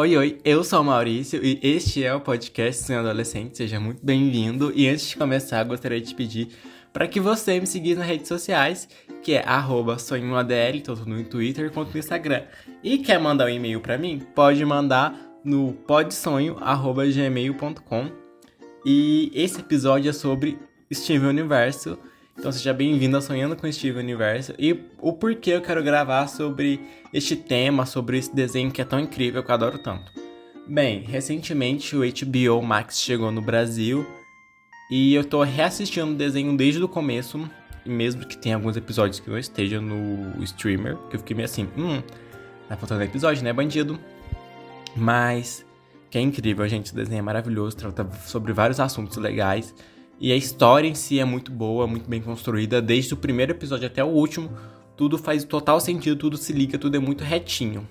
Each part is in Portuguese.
Oi, oi, eu sou o Maurício e este é o podcast Sonho Adolescente. Seja muito bem-vindo. E antes de começar, gostaria de te pedir para que você me seguisse nas redes sociais, que é sonhoadl, tanto no Twitter quanto no Instagram. E quer mandar um e-mail para mim? Pode mandar no podsonho@gmail.com. E esse episódio é sobre Steven Universo. Então seja bem-vindo a Sonhando com Steven Universo e o porquê eu quero gravar sobre este tema, sobre esse desenho que é tão incrível que eu adoro tanto. Bem, recentemente o HBO Max chegou no Brasil e eu tô reassistindo o desenho desde o começo, mesmo que tenha alguns episódios que não esteja no streamer, que eu fiquei meio assim, hum, tá faltando episódio, né, bandido? Mas que é incrível, gente, o desenho é maravilhoso, trata sobre vários assuntos legais. E a história em si é muito boa, muito bem construída, desde o primeiro episódio até o último. Tudo faz total sentido, tudo se liga, tudo é muito retinho.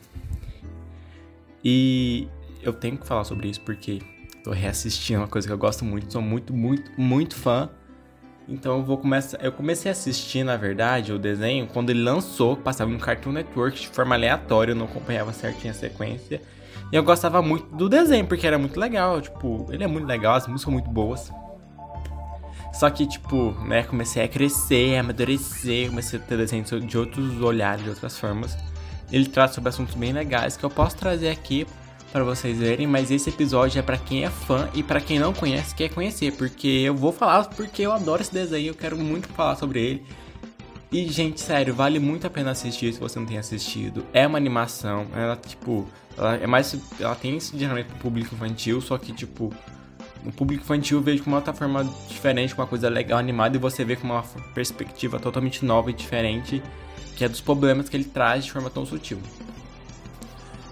E eu tenho que falar sobre isso porque tô reassistindo uma coisa que eu gosto muito, sou muito, muito, muito fã. Então eu vou começar. Eu comecei a assistir, na verdade, o desenho quando ele lançou, passava no Cartoon Network de forma aleatória, eu não acompanhava certinho a sequência. E eu gostava muito do desenho, porque era muito legal. Tipo, ele é muito legal, as músicas são muito boas. Só que, tipo, né, comecei a crescer, a amadurecer, comecei a ter desenhos de outros olhares, de outras formas. Ele trata sobre assuntos bem legais que eu posso trazer aqui para vocês verem, mas esse episódio é para quem é fã e para quem não conhece quer conhecer, porque eu vou falar porque eu adoro esse desenho, eu quero muito falar sobre ele. E gente, sério, vale muito a pena assistir se você não tem assistido. É uma animação, ela tipo, ela é mais ela tem esse geralmente pro público infantil, só que tipo no público infantil vejo com uma outra forma diferente, com uma coisa legal, animada, e você vê com uma perspectiva totalmente nova e diferente, que é dos problemas que ele traz de forma tão sutil.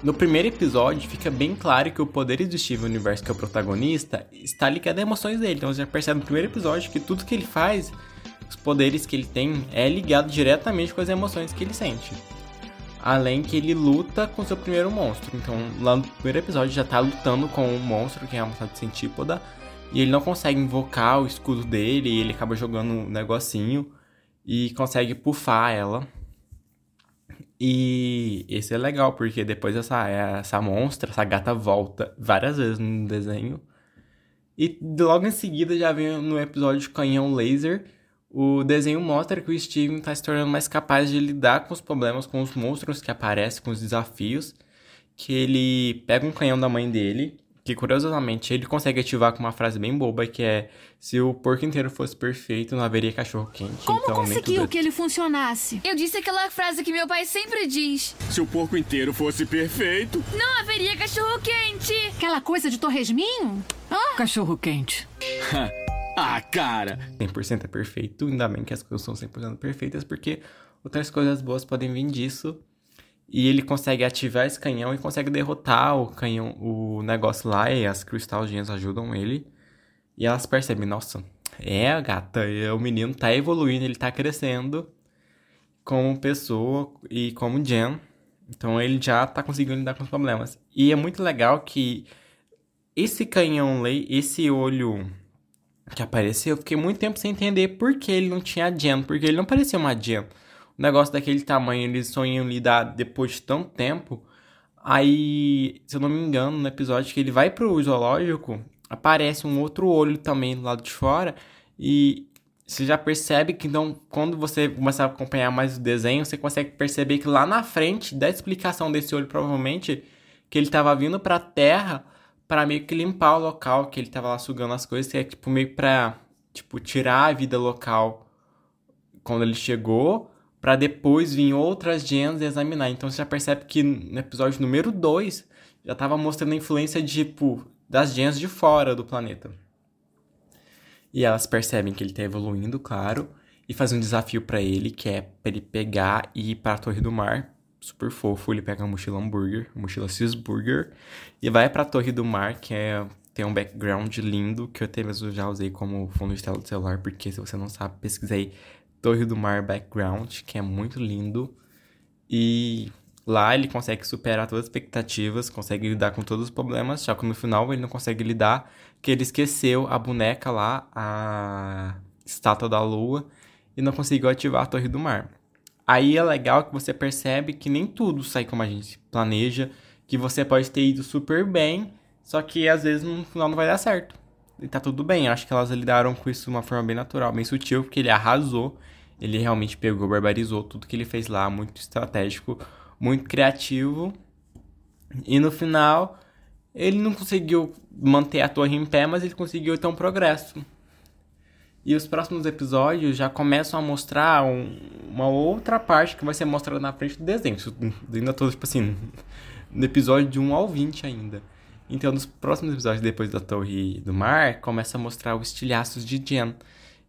No primeiro episódio, fica bem claro que o poder do Steven Universe, que é o protagonista, está ligado a emoções dele. Então você já percebe no primeiro episódio que tudo que ele faz, os poderes que ele tem, é ligado diretamente com as emoções que ele sente. Além que ele luta com seu primeiro monstro. Então, lá no primeiro episódio já tá lutando com um monstro que é uma de centípoda. E ele não consegue invocar o escudo dele. E ele acaba jogando um negocinho. E consegue puffar ela. E esse é legal, porque depois essa, essa monstra, essa gata volta várias vezes no desenho. E logo em seguida já vem no episódio Canhão Laser o desenho mostra que o Steven está se tornando mais capaz de lidar com os problemas, com os monstros que aparecem, com os desafios. Que ele pega um canhão da mãe dele, que curiosamente ele consegue ativar com uma frase bem boba que é se o porco inteiro fosse perfeito, não haveria cachorro quente. Como então, conseguiu que ele funcionasse? Eu disse aquela frase que meu pai sempre diz. Se o porco inteiro fosse perfeito, não haveria cachorro quente. Aquela coisa de torresminho? Ah? Cachorro quente. Ah, cara! 100% é perfeito, ainda bem que as coisas são 100% perfeitas, porque outras coisas boas podem vir disso. E ele consegue ativar esse canhão e consegue derrotar o canhão, o negócio lá, e as cristalzinhas ajudam ele. E elas percebem, nossa, é, gata, o menino tá evoluindo, ele tá crescendo como pessoa e como Jen. Então ele já tá conseguindo lidar com os problemas. E é muito legal que esse canhão, esse olho que apareceu, eu fiquei muito tempo sem entender por que ele não tinha Jen, porque ele não parecia uma Jen. Um negócio daquele tamanho, eles só iam lidar depois de tanto tempo. Aí, se eu não me engano, no episódio que ele vai pro zoológico, aparece um outro olho também do lado de fora. E você já percebe que então, quando você começar a acompanhar mais o desenho, você consegue perceber que lá na frente da explicação desse olho, provavelmente, que ele estava vindo pra Terra para meio que limpar o local que ele tava lá sugando as coisas, que é tipo meio pra, tipo, tirar a vida local quando ele chegou, para depois vir outras gens e examinar. Então você já percebe que no episódio número 2 já tava mostrando a influência de, tipo, das gens de fora do planeta. E elas percebem que ele tá evoluindo, claro, e fazem um desafio para ele, que é pra ele pegar e ir para a Torre do Mar super fofo. Ele pega a mochila hambúrguer, a mochila cheeseburger, e vai pra Torre do Mar, que é tem um background lindo, que eu até mesmo já usei como fundo de tela do celular, porque se você não sabe, pesquisei Torre do Mar background, que é muito lindo. E lá ele consegue superar todas as expectativas, consegue lidar com todos os problemas, só que no final ele não consegue lidar, que ele esqueceu a boneca lá, a estátua da lua, e não conseguiu ativar a Torre do Mar. Aí é legal que você percebe que nem tudo sai como a gente planeja que você pode ter ido super bem, só que às vezes no final não vai dar certo. E tá tudo bem. Acho que elas lidaram com isso de uma forma bem natural, bem sutil, porque ele arrasou. Ele realmente pegou, barbarizou tudo que ele fez lá, muito estratégico, muito criativo. E no final, ele não conseguiu manter a torre em pé, mas ele conseguiu ter um progresso. E os próximos episódios já começam a mostrar um, uma outra parte que vai ser mostrada na frente do desenho. Ainda tô, tipo assim, no episódio de 1 ao 20 ainda. Então, nos próximos episódios, depois da Torre do Mar, começa a mostrar os estilhaços de Jen.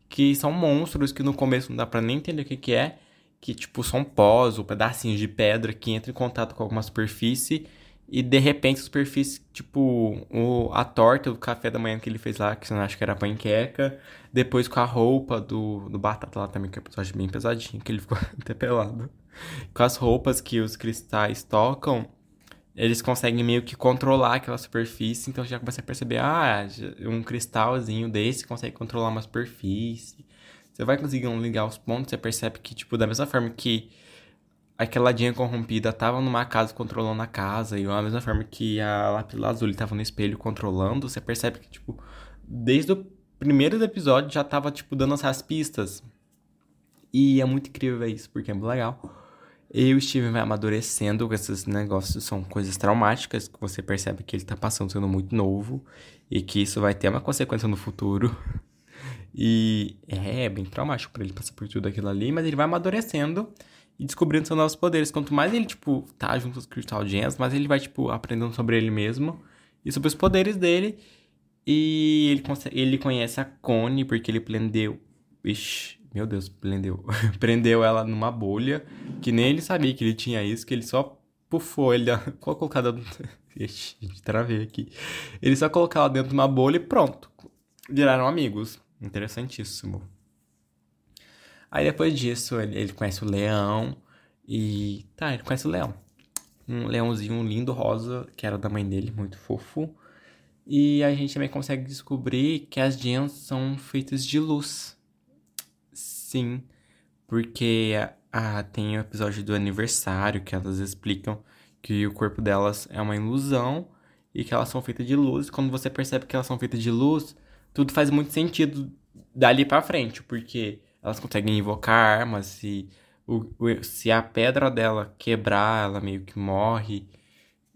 Que são monstros que no começo não dá pra nem entender o que, que é. Que, tipo, são pós ou pedacinhos de pedra que entram em contato com alguma superfície. E, de repente, a superfície, tipo, o, a torta do café da manhã que ele fez lá, que você não acha que era panqueca. Depois com a roupa do, do Batata lá também, que é um episódio bem pesadinho, que ele ficou até pelado. Com as roupas que os cristais tocam eles conseguem meio que controlar aquela superfície, então já começa a perceber, ah, um cristalzinho desse consegue controlar uma superfície. Você vai conseguindo ligar os pontos, você percebe que, tipo, da mesma forma que aquela dinha corrompida tava numa casa controlando a casa, e da mesma forma que a Lapila Azul tava no espelho controlando, você percebe que, tipo, desde o primeiro episódio já tava, tipo, dando essas pistas. E é muito incrível ver isso, porque é muito legal. E o Steven vai amadurecendo com esses negócios, são coisas traumáticas que você percebe que ele tá passando sendo muito novo e que isso vai ter uma consequência no futuro. E é, é bem traumático para ele passar por tudo aquilo ali, mas ele vai amadurecendo e descobrindo seus novos poderes. Quanto mais ele, tipo, tá junto com os Crystal Gems, mais ele vai, tipo, aprendendo sobre ele mesmo e sobre os poderes dele. E ele, ele conhece a Connie porque ele prendeu. Ixi, meu Deus, prendeu. prendeu ela numa bolha, que nem ele sabia que ele tinha isso, que ele só pufou ele. Qual colocada. Ixi, travei aqui. Ele só colocou ela dentro de uma bolha e pronto. Viraram amigos. Interessantíssimo. Aí depois disso, ele, ele conhece o leão. E. Tá, ele conhece o leão. Um leãozinho lindo rosa, que era da mãe dele, muito fofo. E a gente também consegue descobrir que as gems são feitas de luz. Sim, porque ah, tem o episódio do aniversário que elas explicam que o corpo delas é uma ilusão e que elas são feitas de luz. Quando você percebe que elas são feitas de luz, tudo faz muito sentido dali para frente, porque elas conseguem invocar armas, se, o, se a pedra dela quebrar, ela meio que morre.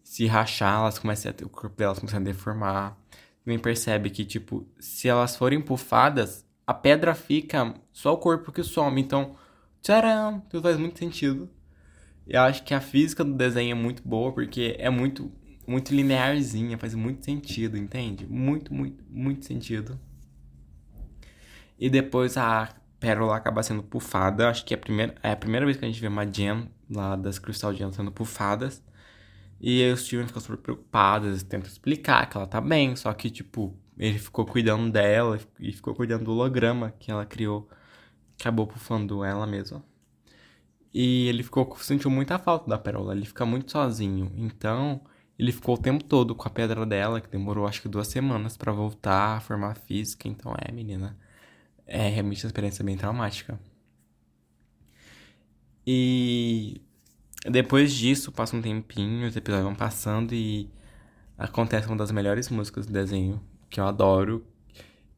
Se rachar, elas começam a, o corpo delas começa a deformar. Também percebe que, tipo, se elas forem pufadas, a pedra fica só o corpo que some. Então, tcharam, tudo faz muito sentido. Eu acho que a física do desenho é muito boa, porque é muito, muito linearzinha, faz muito sentido, entende? Muito, muito, muito sentido. E depois a pérola acaba sendo pufada. Acho que é a primeira, é a primeira vez que a gente vê uma gem lá das Crystal Gems sendo pufadas. E aí o Steven fica super preocupado, tenta explicar que ela tá bem, só que, tipo, ele ficou cuidando dela e ficou cuidando do holograma que ela criou. Acabou pufando ela mesma. E ele ficou sentiu muita falta da pérola, ele fica muito sozinho. Então, ele ficou o tempo todo com a pedra dela, que demorou acho que duas semanas para voltar a formar física. Então, é, menina, é realmente uma experiência bem traumática. E depois disso, passa um tempinho, os episódios vão passando e acontece uma das melhores músicas do desenho, que eu adoro,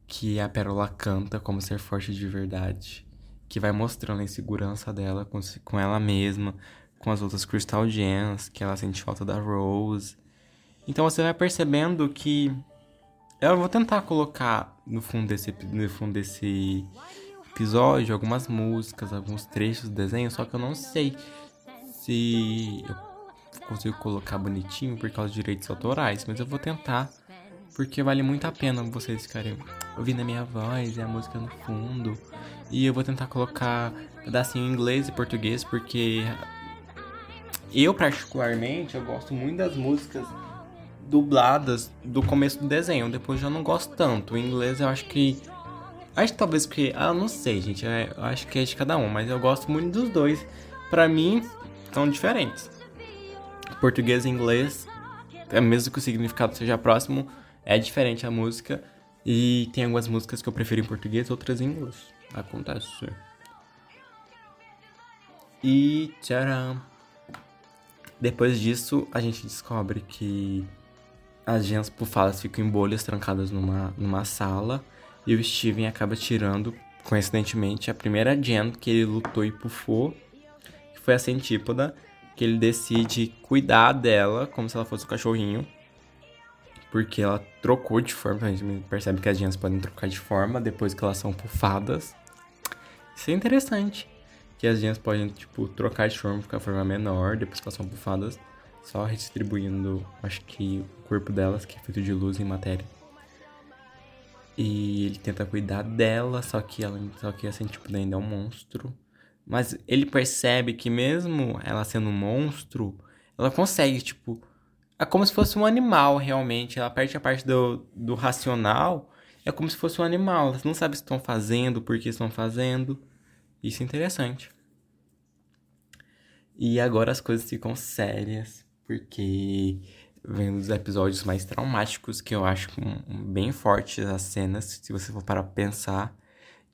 que a Pérola canta como ser forte de verdade, que vai mostrando a insegurança dela com, com ela mesma, com as outras Crystal Gems, que ela sente falta da Rose. Então você vai percebendo que eu vou tentar colocar no fundo desse, no fundo desse episódio algumas músicas, alguns trechos do desenho, só que eu não sei se eu consigo colocar bonitinho por causa dos direitos autorais, mas eu vou tentar porque vale muito a pena vocês ficarem ouvindo a minha voz e a música no fundo. E eu vou tentar colocar pedacinho em inglês e português, porque eu particularmente eu gosto muito das músicas dubladas do começo do desenho. Depois eu não gosto tanto. O inglês eu acho que. Acho que talvez porque. Ah, não sei, gente. É, acho que é de cada um, mas eu gosto muito dos dois. Pra mim, são diferentes. Português e inglês, é mesmo que o significado seja próximo, é diferente a música. E tem algumas músicas que eu prefiro em português, outras em inglês. Acontece. E tcharam. Depois disso, a gente descobre que as gemas pufadas ficam em bolhas trancadas numa, numa sala e o Steven acaba tirando, coincidentemente, a primeira gem que ele lutou e pufou, que foi a centípoda, que ele decide cuidar dela como se ela fosse um cachorrinho, porque ela trocou de forma, a gente percebe que as gemas podem trocar de forma depois que elas são pufadas. Isso é interessante, que as gemas podem, tipo, trocar de forma, ficar forma menor depois que elas são pufadas só redistribuindo, acho que o corpo delas, que é feito de luz e matéria. E ele tenta cuidar dela, só que ela, só que assim, tipo, ainda é um monstro. Mas ele percebe que mesmo ela sendo um monstro, ela consegue, tipo, é como se fosse um animal realmente. Ela perde a parte do, do racional, é como se fosse um animal. Elas não sabem o que estão fazendo, por que estão fazendo. Isso é interessante. E agora as coisas ficam sérias porque vem um dos episódios mais traumáticos que eu acho bem fortes as cenas, se você for parar pra pensar,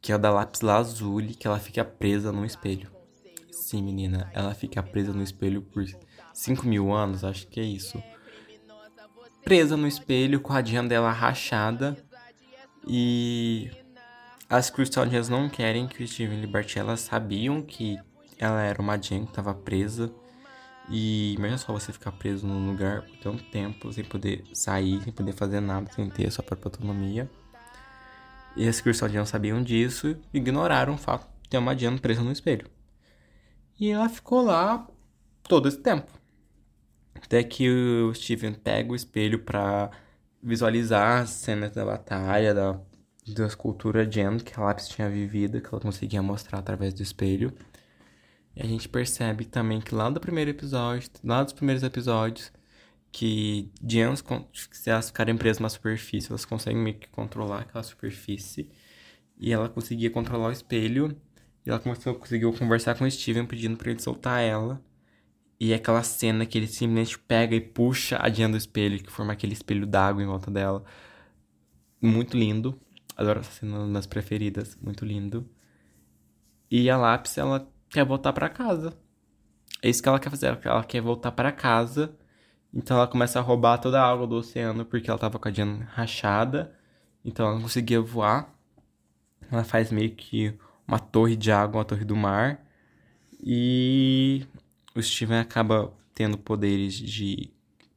que é o da lápis lazuli, que ela fica presa num espelho. Sim, menina, ela fica presa no espelho por 5 mil anos, acho que é isso. Presa no espelho, com a diana dela rachada. E as Crystal Gems não querem que o Steven liberte elas sabiam que ela era uma Jen que estava presa. E imagina só você ficar preso num lugar por tanto tempo, sem poder sair, sem poder fazer nada, sem ter a sua própria autonomia. E as Crystal sabiam disso e ignoraram o fato de ter uma Diana presa no espelho. E ela ficou lá todo esse tempo. Até que o Steven pega o espelho para visualizar as cenas da batalha, da, da escultura Jen que a Lápis tinha vivido, que ela conseguia mostrar através do espelho. E a gente percebe também que lá do primeiro episódio, lá dos primeiros episódios, que gems, se elas ficarem presas numa superfície, elas conseguem meio que controlar aquela superfície. E ela conseguia controlar o espelho. E ela começou, conseguiu conversar com o Steven pedindo para ele soltar ela. E é aquela cena que ele simplesmente pega e puxa a Diana do espelho, que forma aquele espelho d'água em volta dela. Muito lindo. Adoro essa cena, uma das preferidas. Muito lindo. E a Lápis, ela quer voltar para casa. É isso que ela quer fazer, ela quer voltar para casa. Então ela começa a roubar toda a água do oceano porque ela tava com a Diana rachada. Então ela não conseguia voar. Ela faz meio que uma torre de água, uma torre do mar. E o Steven acaba tendo poderes de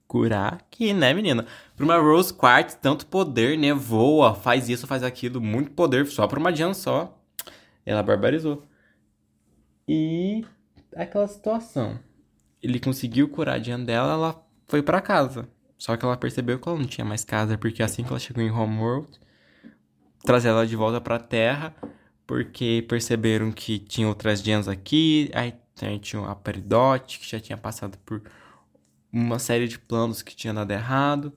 curar. Que, né, menina? Pra uma Rose Quartz, tanto poder, né? Voa, faz isso, faz aquilo. Muito poder só pra uma Diana só. Ela barbarizou. E aquela situação. Ele conseguiu curar a Diana dela, ela foi para casa. Só que ela percebeu que ela não tinha mais casa, porque assim que ela chegou em Homeworld, trazer ela de volta pra Terra, porque perceberam que tinha outras gems aqui, aí tinha a Peridot, que já tinha passado por uma série de planos que tinha dado errado.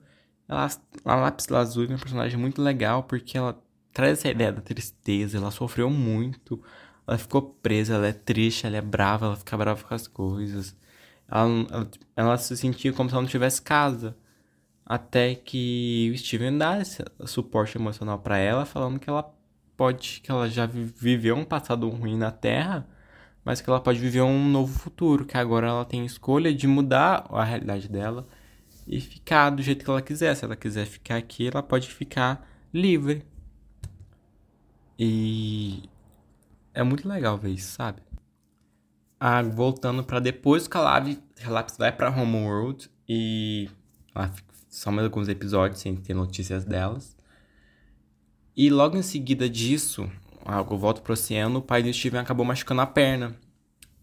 Ela, a Lápis Lazuli é uma personagem muito legal, porque ela traz essa ideia da tristeza, ela sofreu muito, ela ficou presa, ela é triste, ela é brava, ela fica brava com as coisas. Ela, ela, ela se sentia como se ela não tivesse casa. Até que o Steven dá esse suporte emocional para ela, falando que ela pode, que ela já viveu um passado ruim na Terra, mas que ela pode viver um novo futuro, que agora ela tem escolha de mudar a realidade dela e ficar do jeito que ela quiser. Se ela quiser ficar aqui, ela pode ficar livre. E é muito legal ver isso, sabe? Ah, voltando para depois que a Lápis vai para Homeworld e ah, só mais alguns episódios sem ter notícias delas. E logo em seguida disso, eu volto pro oceano, o pai do Steven acabou machucando a perna.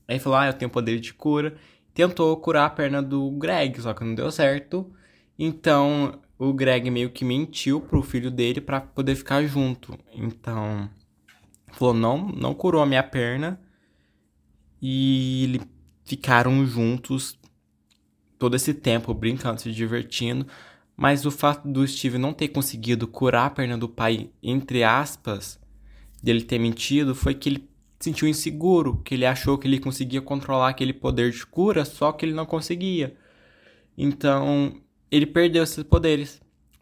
Aí falou: Ah, eu tenho poder de cura. Tentou curar a perna do Greg, só que não deu certo. Então o Greg meio que mentiu pro filho dele para poder ficar junto. Então falou, não, não curou a minha perna. E ficaram juntos todo esse tempo, brincando, se divertindo. Mas o fato do Steve não ter conseguido curar a perna do pai, entre aspas, dele ter mentido, foi que ele se sentiu inseguro, que ele achou que ele conseguia controlar aquele poder de cura, só que ele não conseguia. Então, ele perdeu esses poderes.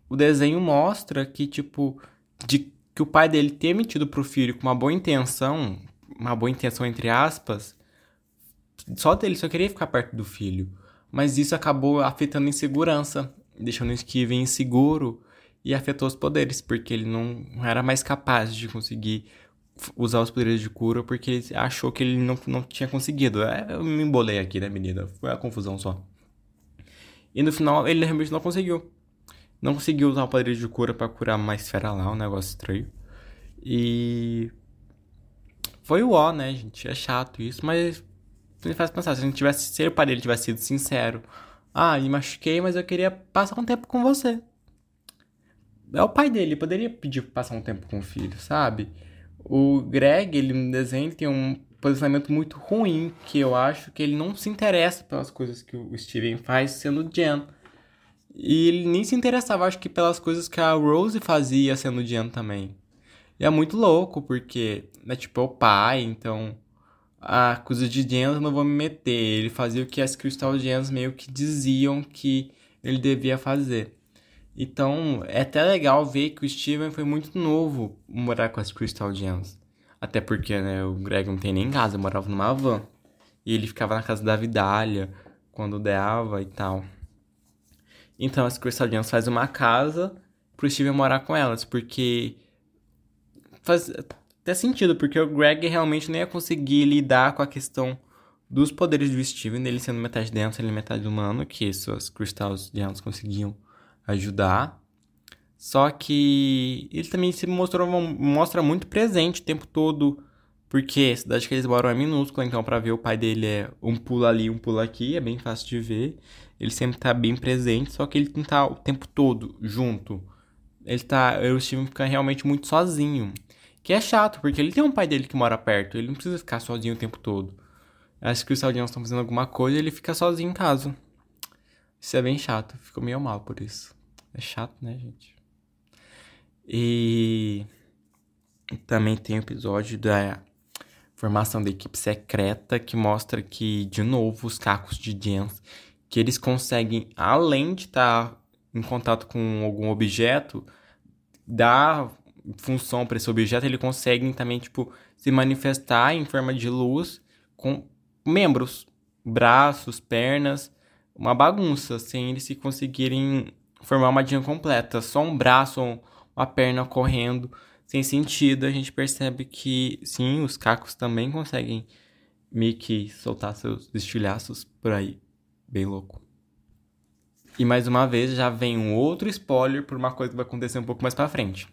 O desenho mostra que, tipo, de que o pai dele ter mentido pro filho com uma boa intenção, uma boa intenção entre aspas, só dele só queria ficar perto do filho. mas isso acabou afetando a insegurança, deixando o Steven inseguro e afetou os poderes, porque ele não era mais capaz de conseguir usar os poderes de cura porque ele achou que ele não, não tinha conseguido. É, eu me embolei aqui, né, menina? Foi a confusão só. E no final ele realmente não conseguiu. Não conseguiu usar o poder de cura para curar uma esfera lá, um negócio estranho. E. Foi o ó, né, gente? É chato isso, mas me faz pensar, se a gente tivesse, se o pai tivesse sido sincero, ah, me machuquei, mas eu queria passar um tempo com você. É o pai dele, poderia pedir passar um tempo com o filho, sabe? O Greg, ele no desenho tem um posicionamento muito ruim, que eu acho que ele não se interessa pelas coisas que o Steven faz sendo Jen. E ele nem se interessava, acho que, pelas coisas que a Rose fazia sendo Jen também. E é muito louco, porque, né, tipo, é o pai, então a coisa de Gems eu não vou me meter. Ele fazia o que as Crystal Gems meio que diziam que ele devia fazer. Então, é até legal ver que o Steven foi muito novo morar com as Crystal Gems. Até porque, né, o Greg não tem nem casa, morava numa van. E ele ficava na casa da Vidália quando dava e tal. Então, as Crystal Gems faz uma casa pro Steven morar com elas, porque faz, até sentido, porque o Greg realmente nem ia conseguir lidar com a questão dos poderes do Steven, ele sendo metade denso e metade humano, que suas Crystals Gems conseguiam ajudar. Só que ele também se mostrou mostra muito presente o tempo todo, porque a cidade que eles moram é minúscula, então para ver o pai dele é um pulo ali, um pulo aqui, é bem fácil de ver. Ele sempre tá bem presente, só que ele não tá o tempo todo junto. Ele tá, o Steven fica realmente muito sozinho. Que é chato, porque ele tem um pai dele que mora perto, ele não precisa ficar sozinho o tempo todo. Acho que os saudianos estão fazendo alguma coisa e ele fica sozinho em casa. Isso é bem chato, ficou meio mal por isso. É chato, né, gente? E também tem o episódio da formação da equipe secreta que mostra que, de novo, os cacos de Jens, que eles conseguem, além de estar tá em contato com algum objeto, dar função para esse objeto, ele consegue também, tipo, se manifestar em forma de luz com membros, braços, pernas, uma bagunça, sem eles se conseguirem formar uma dinha completa. Só um braço ou uma perna correndo sem sentido, a gente percebe que sim, os cacos também conseguem meio que soltar seus estilhaços por aí. Bem louco. E mais uma vez já vem um outro spoiler por uma coisa que vai acontecer um pouco mais pra frente.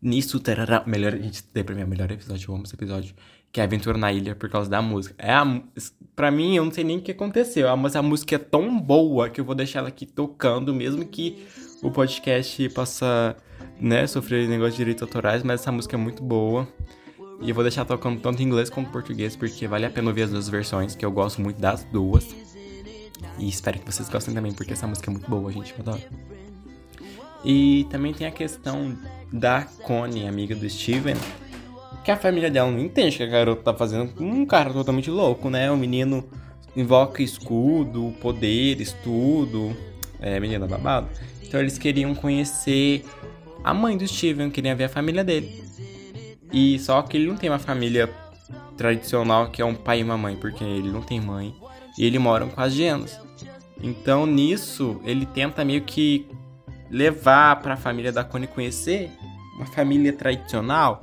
Nisso, tarará, melhor, a gente tem pra mim o melhor episódio, eu amo esse episódio, que é Aventura na Ilha por causa da música. É a, pra mim, eu não sei nem o que aconteceu, mas a música é tão boa que eu vou deixar ela aqui tocando, mesmo que o podcast possa, né, sofrer negócio de direitos autorais, mas essa música é muito boa. E eu vou deixar tocando tanto em inglês quanto em português, porque vale a pena ouvir as duas versões, que eu gosto muito das duas. E espero que vocês gostem também, porque essa música é muito boa, gente, eu adoro. E também tem a questão da Connie, amiga do Steven, que a família dela não entende que a garota tá fazendo um cara totalmente louco, né? O menino invoca escudo, poderes, tudo. É, menina babado. Então eles queriam conhecer a mãe do Steven, queriam ver a família dele. E só que ele não tem uma família tradicional que é um pai e uma mãe, porque ele não tem mãe. E ele mora com as gemas. Então nisso ele tenta meio que levar para a família da Connie conhecer uma família tradicional,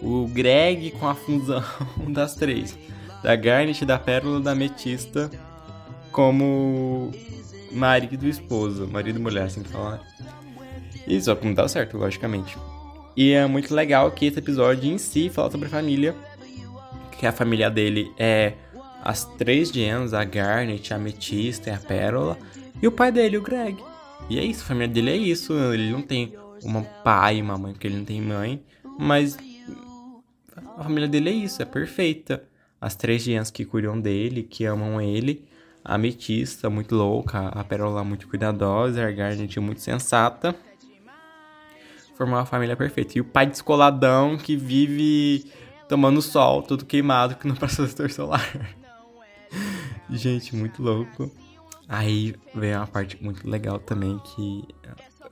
o Greg com a fusão das três, da Garnet, da Pérola, da Metista, como marido e esposa, marido e mulher, assim que falar. Só que não dá certo, logicamente. E é muito legal que esse episódio em si fala sobre a família, que a família dele é as três gems, a Garnet, a Metista e a Pérola, e o pai dele, o Greg. E é isso, a família dele é isso. Ele não tem uma pai e uma mãe, porque ele não tem mãe. Mas a família dele é isso, é perfeita. As três gemas que cuidam dele, que amam ele. A Ametista, muito louca. A Pérola, muito cuidadosa. A Garnet, muito sensata. Formar uma família perfeita. E o pai descoladão que vive tomando sol, todo queimado, que não passa do solar. Gente, muito louco. Aí vem uma parte muito legal também que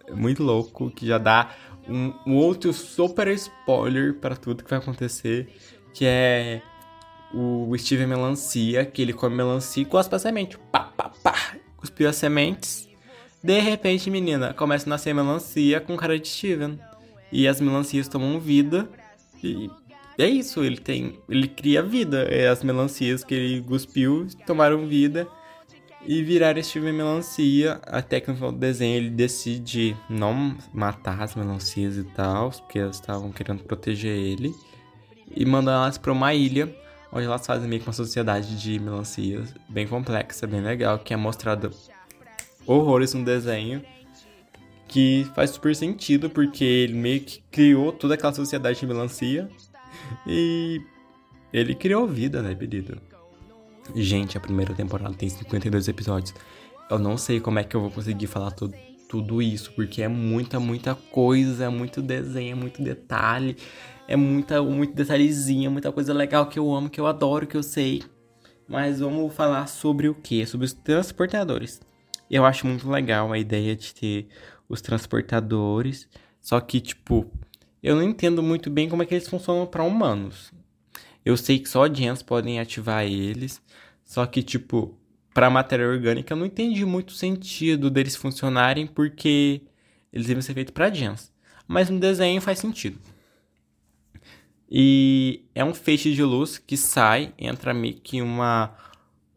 é muito louco, que já dá um, um outro super spoiler para tudo que vai acontecer, que é o Steven Melancia, que ele come melancia com as passamento, pá, pá, pá, cuspiu as sementes. De repente, menina, começa a nascer melancia com cara de Steven. E as melancias tomam vida. E é isso, ele tem. Ele cria vida. É as melancias que ele cuspiu tomaram vida e viraram Steven Melancia. Até que no final do desenho ele decide não matar as melancias e tal, porque elas estavam querendo proteger ele. E mandar elas para uma ilha, onde elas fazem meio que uma sociedade de melancias bem complexa, bem legal, que é mostrada horrores no desenho. Que faz super sentido, porque ele meio que criou toda aquela sociedade de melancia. E ele criou vida, né, querido? Gente, a primeira temporada tem 52 episódios. Eu não sei como é que eu vou conseguir falar tudo, tudo isso, porque é muita, muita coisa, é muito desenho, é muito detalhe, é muita, muito detalhezinho, muita coisa legal que eu amo, que eu adoro, que eu sei. Mas vamos falar sobre o que? Sobre os transportadores. Eu acho muito legal a ideia de ter os transportadores, só que, tipo, eu não entendo muito bem como é que eles funcionam para humanos. Eu sei que só gems podem ativar eles, só que, tipo, pra matéria orgânica eu não entendi muito sentido deles funcionarem porque eles devem ser feitos pra gems. Mas no desenho faz sentido. E é um feixe de luz que sai, entra meio que uma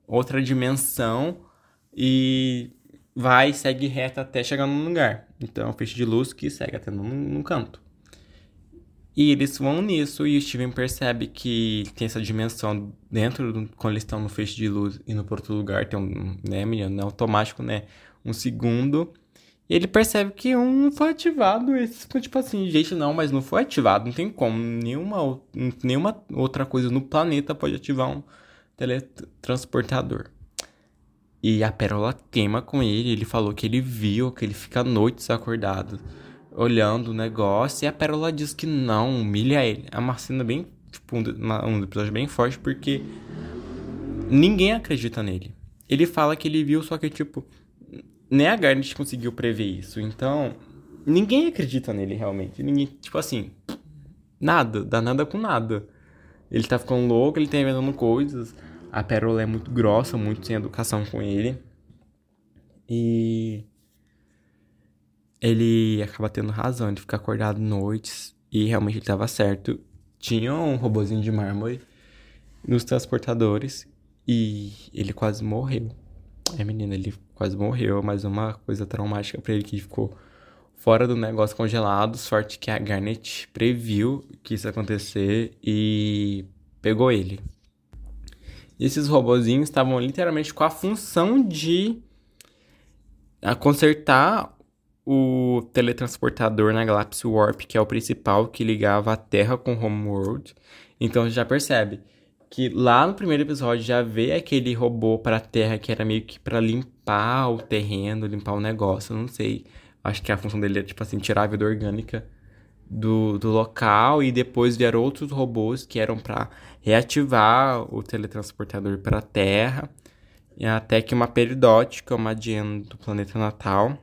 outra dimensão e vai, segue reto até chegar num lugar. Então é um feixe de luz que segue até num, num canto. E eles vão nisso e o Steven percebe que tem essa dimensão dentro do, quando eles estão no feixe de luz e no outro lugar tem um, né, menino, é automático, né, um segundo. E ele percebe que um não foi ativado, esse tipo assim, gente, não, mas não foi ativado, não tem como, nenhuma, nenhuma outra coisa no planeta pode ativar um teletransportador. E a Pérola queima com ele, ele falou que ele viu, que ele fica noites acordado olhando o negócio e a Pérola diz que não, humilha ele. É uma cena bem, tipo, um, um episódio bem forte porque ninguém acredita nele. Ele fala que ele viu, só que, tipo, nem a Garnet conseguiu prever isso. Então, ninguém acredita nele realmente. Ninguém, tipo assim, nada, dá nada com nada. Ele tá ficando louco, ele tá inventando coisas. A Pérola é muito grossa, muito sem educação com ele. E ele acaba tendo razão de ficar acordado noites e realmente ele estava certo. Tinha um robozinho de mármore nos transportadores e ele quase morreu. É, menina, ele quase morreu, mas uma coisa traumática para ele que ficou fora do negócio congelado. Sorte que a Garnet previu que isso ia acontecer e pegou ele. E esses robozinhos estavam literalmente com a função de consertar o teletransportador na Galaxy Warp, que é o principal que ligava a Terra com Homeworld. Então já percebe que lá no primeiro episódio já vê aquele robô para a Terra que era meio que para limpar o terreno, limpar o negócio, não sei. Acho que a função dele é tipo assim, tirar a vida orgânica do, do local e depois vieram outros robôs que eram para reativar o teletransportador para a Terra. Até que uma peridótica, uma Diana do planeta natal,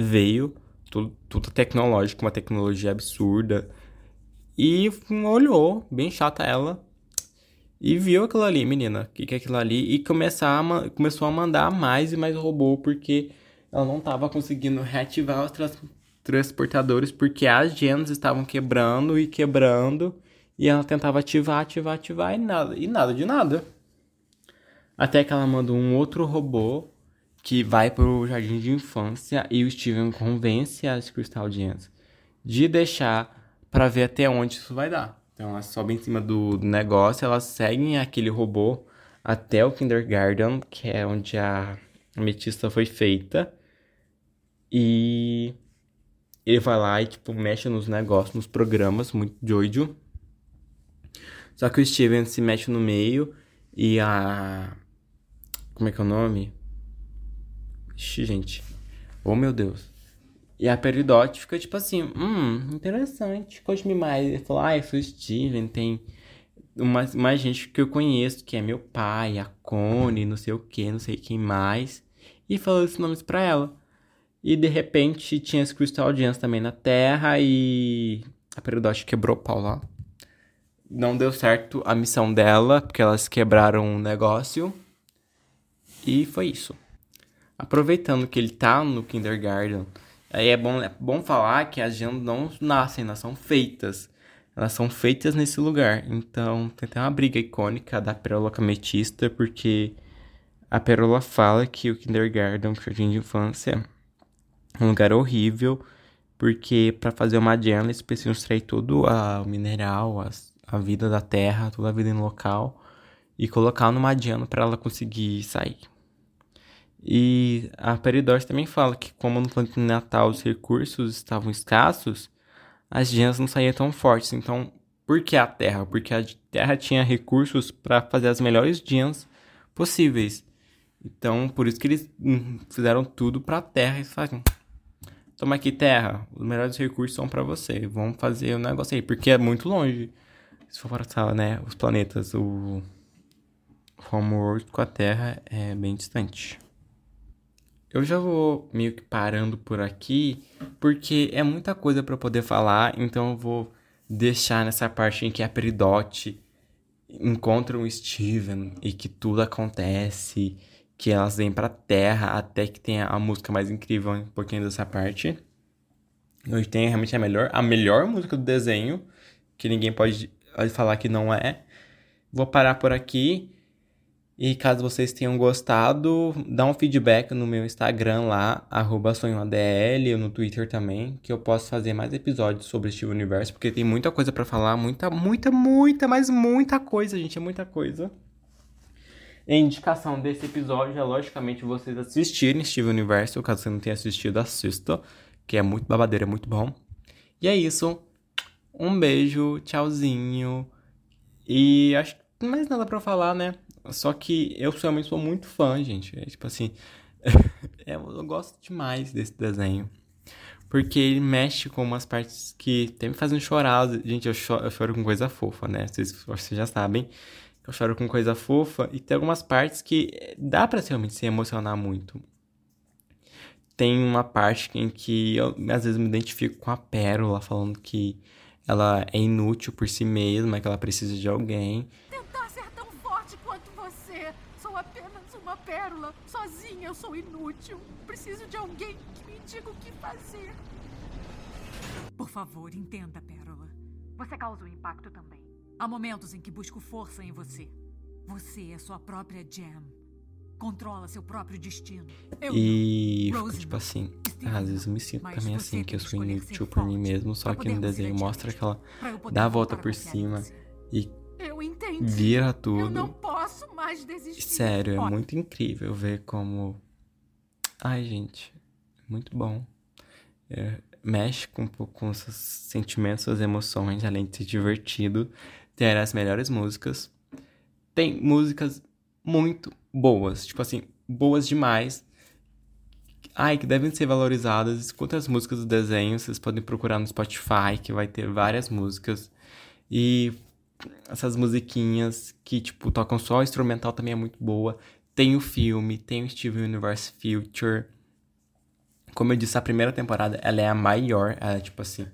veio, tudo, tudo tecnológico, uma tecnologia absurda. E olhou, bem chata ela, e viu aquilo ali, menina, o que, que é aquilo ali, e começar a, começou a mandar mais e mais robô, porque ela não estava conseguindo reativar os trans, transportadores, porque as gems estavam quebrando e quebrando, e ela tentava ativar, ativar, ativar, e nada, e nada de nada. Até que ela mandou um outro robô que vai pro jardim de infância e o Steven convence as Crystal Gems de deixar para ver até onde isso vai dar. Então elas sobem em cima do, do negócio, elas seguem aquele robô até o kindergarten, que é onde a ametista foi feita. E ele vai lá e tipo mexe nos negócios, nos programas, muito doido. Só que o Steven se mexe no meio e a como é que é o nome? Ixi, gente. Oh, meu Deus. E a Peridot fica tipo assim, hum, interessante, conte-me mais. Ele falou, ah, eu sou Steven, tem uma, mais gente que eu conheço, que é meu pai, a Cone, não sei o que, não sei quem mais. E falou esses nomes pra ela. E de repente tinha as Crystal Gems também na Terra e a Peridot quebrou o pau lá. Não deu certo a missão dela, porque elas quebraram um negócio. E foi isso. Aproveitando que ele tá no kindergarten, aí é bom, é bom falar que as gemas não nascem, elas são feitas. Elas são feitas nesse lugar. Então, tem até uma briga icônica da Pérola com a Ametista, porque a Pérola fala que o kindergarten, o jardim de infância, é um lugar horrível, porque para fazer uma gem eles precisam extrair todo a, o mineral, as, a vida da terra, toda a vida no local, e colocar numa gem para ela conseguir sair. E a Peridot também fala que como no planeta natal os recursos estavam escassos, as gemas não saíam tão fortes. Então, por que a Terra? Porque a Terra tinha recursos para fazer as melhores gemas possíveis. Então, por isso que eles hum, fizeram tudo para a Terra e falaram: Toma aqui, Terra, os melhores recursos são para você. Vamos fazer o um negócio aí, porque é muito longe. Se for para né, os planetas, o Homeworld com a Terra é bem distante. Eu já vou meio que parando por aqui, porque é muita coisa para poder falar, então eu vou deixar nessa parte em que a Peridot encontra o Steven e que tudo acontece, que elas vêm pra Terra até que tenha a música mais incrível um pouquinho dessa parte. Onde tem realmente a melhor, a melhor música do desenho, que ninguém pode falar que não é. Vou parar por aqui. E caso vocês tenham gostado, dá um feedback no meu Instagram lá, sonhoadl, ou no Twitter também, que eu posso fazer mais episódios sobre Steve Universo, porque tem muita coisa para falar, muita, muita, muita, mas muita coisa, gente, é muita coisa. a indicação desse episódio é, logicamente, vocês assistirem Steve Universo, caso você não tenha assistido, assista, que é muito babadeiro, é muito bom. E é isso. Um beijo, tchauzinho. E acho que mais nada para falar, né? Só que eu realmente sou muito fã, gente. É, tipo assim, é, eu gosto demais desse desenho. Porque ele mexe com umas partes que até me fazem chorar. Gente, eu choro, eu choro com coisa fofa, né? Vocês, vocês já sabem eu choro com coisa fofa. E tem algumas partes que dá pra realmente se emocionar muito. Tem uma parte em que eu às vezes me identifico com a Pérola, falando que ela é inútil por si mesma, que ela precisa de alguém. Pérola. Sozinha eu sou inútil. Preciso de alguém que me diga o que fazer. Por favor, entenda, Pérola. Você causa um impacto também. Há momentos em que busco força em você. Você é sua própria Jam. Controla seu próprio destino. Eu e fico tipo assim, às vezes eu me sinto também assim, que eu sou inútil por mim mesmo, só que no desenho mostra que ela dá a volta por cima e vira tudo. Eu não posso mais desistir. Sério, é muito incrível ver como. Ai, gente, muito bom. É, mexe com um pouco com seus sentimentos, suas emoções, além de ser divertido. Ter as melhores músicas. Tem músicas muito boas, tipo assim, boas demais. Ai, que devem ser valorizadas. Escuta as músicas do desenho, vocês podem procurar no Spotify, que vai ter várias músicas. E essas musiquinhas que, tipo, tocam só o instrumental também é muito boa. Tem o filme, tem o Steven Universe Future. Como eu disse, a primeira temporada, ela é a maior, ela é, tipo assim,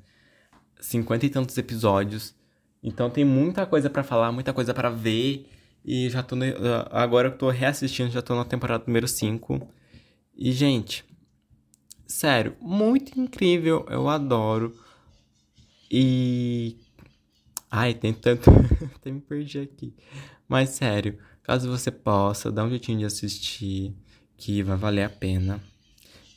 cinquenta e tantos episódios. Então tem muita coisa para falar, muita coisa para ver. E já tô. No, agora eu tô reassistindo, já tô na temporada número 5. E, gente, sério, muito incrível. Eu adoro. E Ai, tem tanto. Até me perdi aqui. Mas sério, caso você possa, dá um jeitinho de assistir, que vai valer a pena.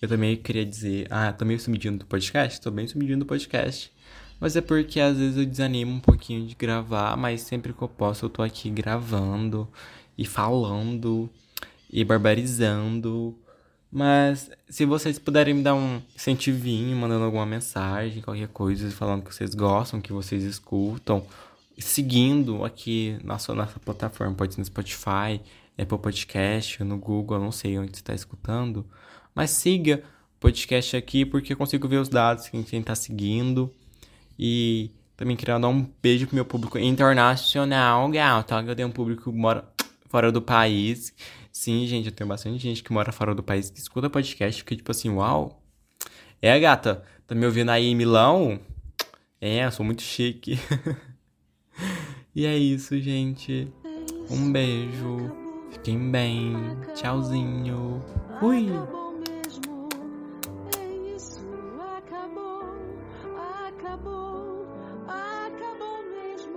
Eu também queria dizer. Ah, tô meio sumidinho do podcast? Tô bem sumidinho do podcast. Mas é porque às vezes eu desanimo um pouquinho de gravar, mas sempre que eu posso eu tô aqui gravando e falando e barbarizando mas se vocês puderem me dar um incentivinho, mandando alguma mensagem, qualquer coisa, falando que vocês gostam, que vocês escutam, seguindo aqui na sua nossa plataforma, pode ser no Spotify, Apple Podcast, no Google, eu não sei onde você está escutando, mas siga o podcast aqui porque eu consigo ver os dados que quem está seguindo. E também queria dar um beijo pro meu público internacional, gato, eu tenho um público que mora fora do país Sim, gente, eu tenho bastante gente que mora fora do país que escuta podcast, que tipo assim, uau. É, gata, tá me ouvindo aí em Milão? É, eu sou muito chique. e é isso, gente. Um beijo. Fiquem bem. Tchauzinho. Fui.